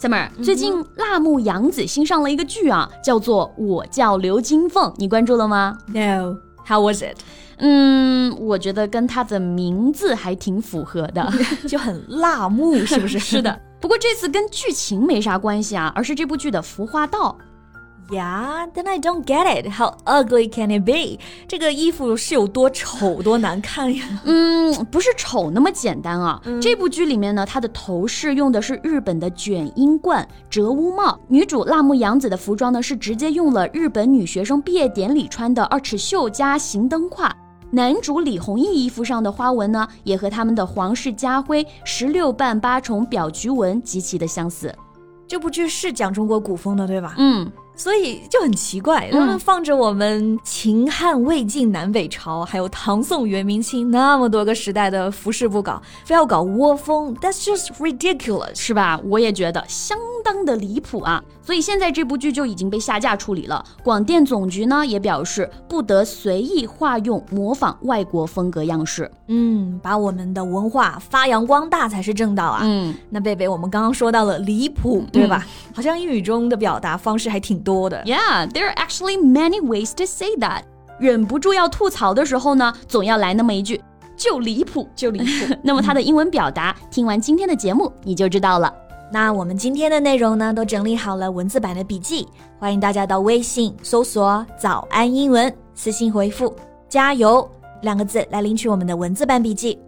！Summer，、嗯、最近辣目洋子新上了一个剧啊，叫做《我叫刘金凤》，你关注了吗？No. How was it? 嗯，我觉得跟她的名字还挺符合的，就很辣目，是不是？是的。不过这次跟剧情没啥关系啊，而是这部剧的服化道。Yeah, then I don't get it. How ugly can it be? 这个衣服是有多丑多难看呀？嗯，不是丑那么简单啊。嗯、这部剧里面呢，它的头饰用的是日本的卷缨冠折乌帽，女主辣目洋子的服装呢是直接用了日本女学生毕业典礼穿的二尺袖加行灯胯。男主李弘毅衣服上的花纹呢，也和他们的皇室家徽十六瓣八重表菊纹极其的相似。这部剧是讲中国古风的，对吧？嗯。所以就很奇怪，他们放着我们秦汉魏晋南北朝，还有唐宋元明清那么多个时代的服饰不搞，非要搞窝风，That's just ridiculous，是吧？我也觉得相当的离谱啊！所以现在这部剧就已经被下架处理了。广电总局呢也表示不得随意化用、模仿外国风格样式。嗯，把我们的文化发扬光大才是正道啊！嗯，那贝贝，我们刚刚说到了离谱，对吧？好像英语中的表达方式还挺多的。Yeah, there are actually many ways to say that. 忍不住要吐槽的时候呢，总要来那么一句“就离谱，就离谱”。那么它的英文表达，听完今天的节目你就知道了。那我们今天的内容呢，都整理好了文字版的笔记，欢迎大家到微信搜索“早安英文”，私信回复“加油”两个字来领取我们的文字版笔记。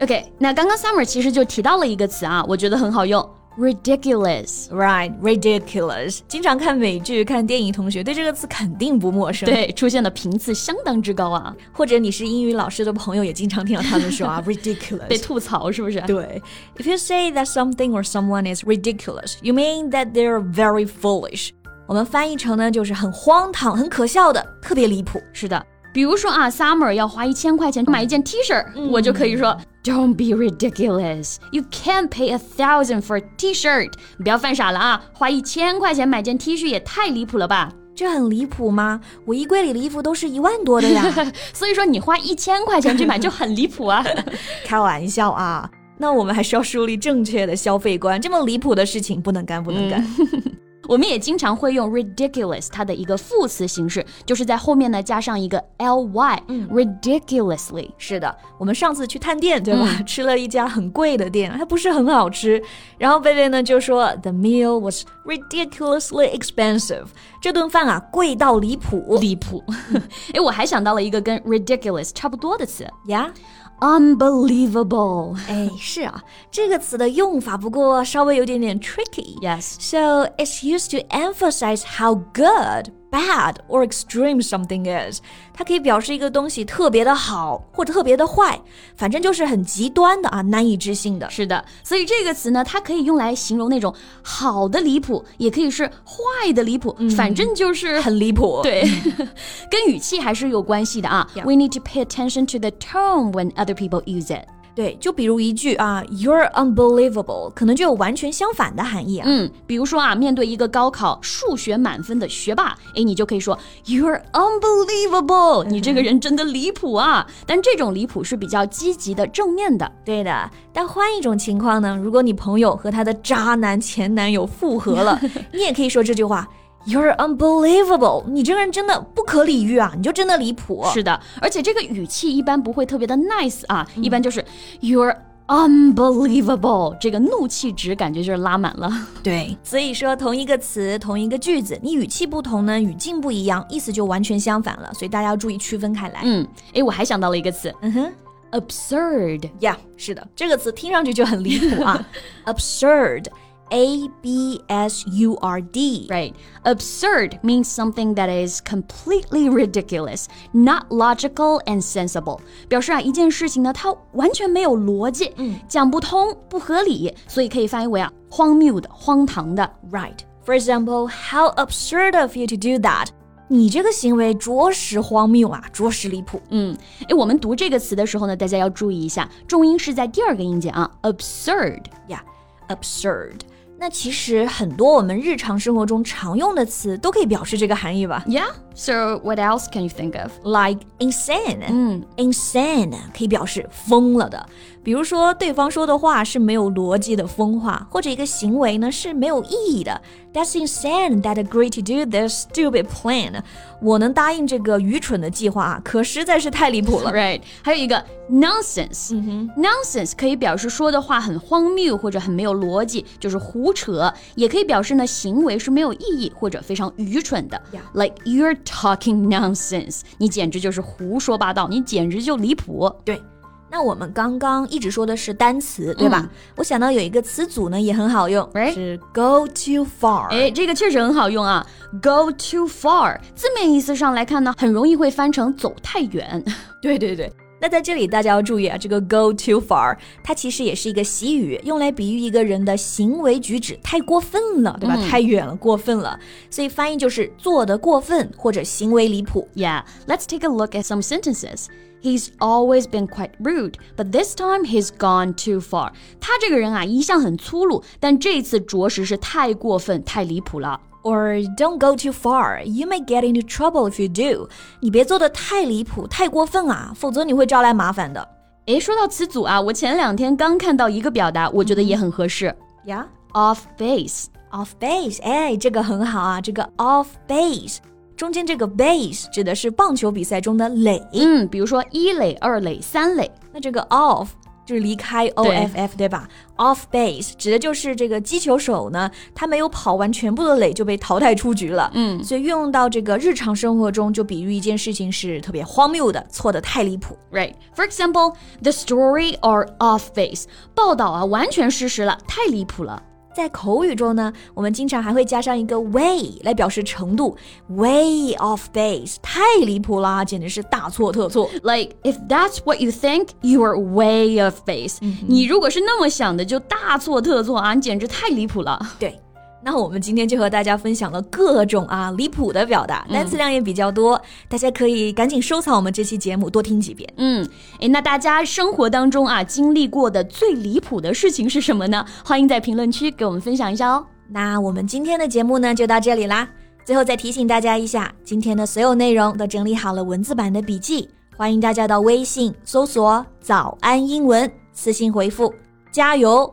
OK，那刚刚 Summer 其实就提到了一个词啊，我觉得很好用。Ridiculous, right? Ridiculous. 经常看美剧、看电影，同学对这个词肯定不陌生。对，出现的频次相当之高啊。或者你是英语老师的朋友，也经常听到他们说啊，ridiculous，被吐槽是不是？对。If you say that something or someone is ridiculous, you mean that they're very foolish. 我们翻译成呢，就是很荒唐、很可笑的，特别离谱。是的。比如说啊，Summer 要花一千块钱买一件 T 恤，嗯、我就可以说 Don't be ridiculous. You can't pay a thousand for a T-shirt. 你不要犯傻了啊！花一千块钱买件 T 恤也太离谱了吧？这很离谱吗？我衣柜里的衣服都是一万多的呀。所以说你花一千块钱去买就很离谱啊！开玩笑啊！那我们还是要树立正确的消费观，这么离谱的事情不能干，不能干。嗯我们也经常会用 ridiculous 它的一个副词形式，就是在后面呢加上一个 ly，嗯，ridiculously。是的，我们上次去探店，对吧？嗯、吃了一家很贵的店，还不是很好吃。然后贝贝呢就说，The meal was ridiculously expensive。这顿饭啊，贵到离谱，离谱。哎，我还想到了一个跟 ridiculous 差不多的词呀。Unbelievable，哎，是啊，这个词的用法不过稍微有点点 tricky。 Yes. So it's used to emphasize how good, bad, or extreme something is. 它可以表示一个东西特别的好或者特别的坏，反正就是很极端的啊，难以置信的。是的，所以这个词呢，它可以用来形容那种好的离谱，也可以是坏的离谱，嗯、反正就是很离谱。对，跟语气还是有关系的啊。Yeah. We need to pay attention to the tone when other people use it. 对，就比如一句啊，You're unbelievable，可能就有完全相反的含义啊。嗯，比如说啊，面对一个高考数学满分的学霸，哎，你就可以说 You're unbelievable，你这个人真的离谱啊。但这种离谱是比较积极的、正面的。对的，但换一种情况呢，如果你朋友和他的渣男前男友复合了，你也可以说这句话。You're unbelievable！你这个人真的不可理喻啊！你就真的离谱。是的，而且这个语气一般不会特别的 nice 啊，嗯、一般就是 You're unbelievable，这个怒气值感觉就是拉满了。对，所以说同一个词、同一个句子，你语气不同呢，语境不一样，意思就完全相反了。所以大家要注意区分开来。嗯，诶，我还想到了一个词，嗯哼。absurd 呀，yeah, 是的，这个词听上去就很离谱啊。absurd A B S U R D. Right. Absurd means something that is completely ridiculous, not logical and sensible. 表示啊，一件事情呢，它完全没有逻辑，讲不通，不合理，所以可以翻译为啊，荒谬的、荒唐的。 Right. For example, how absurd of you to do that. 你这个行为着实荒谬啊，着实离谱。嗯，诶，我们读这个词的时候呢，大家要注意一下，重音是在第二个音节啊，absurd。 Yeah, absurd. 那其实很多我们日常生活中常用的词都可以表示这个含义吧 Yeah. So what else can you think of?？Like insane，嗯，insane 可以表示疯了的。比如说，对方说的话是没有逻辑的疯话，或者一个行为呢是没有意义的。That's insane that agreed to do this stupid plan。我能答应这个愚蠢的计划，可实在是太离谱了。Right，还有一个 nonsense，、nonsense 可以表示说的话很荒谬或者很没有逻辑，就是胡扯，也可以表示呢行为是没有意义或者非常愚蠢的。Like you're talking nonsense，你简直就是胡说八道，你简直就离谱。对，那我们刚刚一直说的是单词，对吧？我想到有一个词组呢也很好用是 go too far。哎，这个确实很好用啊，go too far，字面意思上来看呢，很容易会翻成走太远。对 对对。那在这里大家要注意啊，这个 go too far，它其实也是一个习语，用来比喻一个人的行为举止太过分了，对吧？太远了，过分了，所以翻译就是做得过分或者行为离谱。Yeah, let's take a look at some sentences. He's always been quite rude, but this time he's gone too far. 他这个人啊，一向很粗鲁，但这次着实是太过分、太离谱了。Or don't go too far. You may get into trouble if you do. 你别做的太离谱、太过分啊，否则你会招来麻烦的。诶，说到词组啊，我前两天刚看到一个表达，我觉得也很合适 Yeah.，off base。Off base，哎，这个很好啊，这个 off base 中间这个 base 指的是棒球比赛中的垒，嗯，比如说一垒、二垒、三垒。那这个 off 就是离开 off 对吧？off base 指的就是这个击球手呢，他没有跑完全部的垒就被淘汰出局了。嗯所以运用到这个日常生活中，就比喻一件事情是特别荒谬的，错的太离谱。Right. For example, the story are off base. 报道啊，完全失实了，太离谱了。在口语中呢，我们经常还会加上一个 way 来表示程度，way off base 太离谱啦，简直是大错特错。Like, if that's what you think, you are way off base. 你如果是那么想的，就大错特错啊！你简直太离谱了。对，那我们今天就和大家分享了各种啊离谱的表达，单词量也比较多，大家可以赶紧收藏我们这期节目，多听几遍。嗯，诶，那大家生活当中啊经历过的最离谱的事情是什么呢？欢迎在评论区给我们分享一下哦。那我们今天的节目呢就到这里啦。最后再提醒大家一下，今天的所有内容都整理好了文字版的笔记，欢迎大家到微信搜索“早安英文”，私信回复“加油”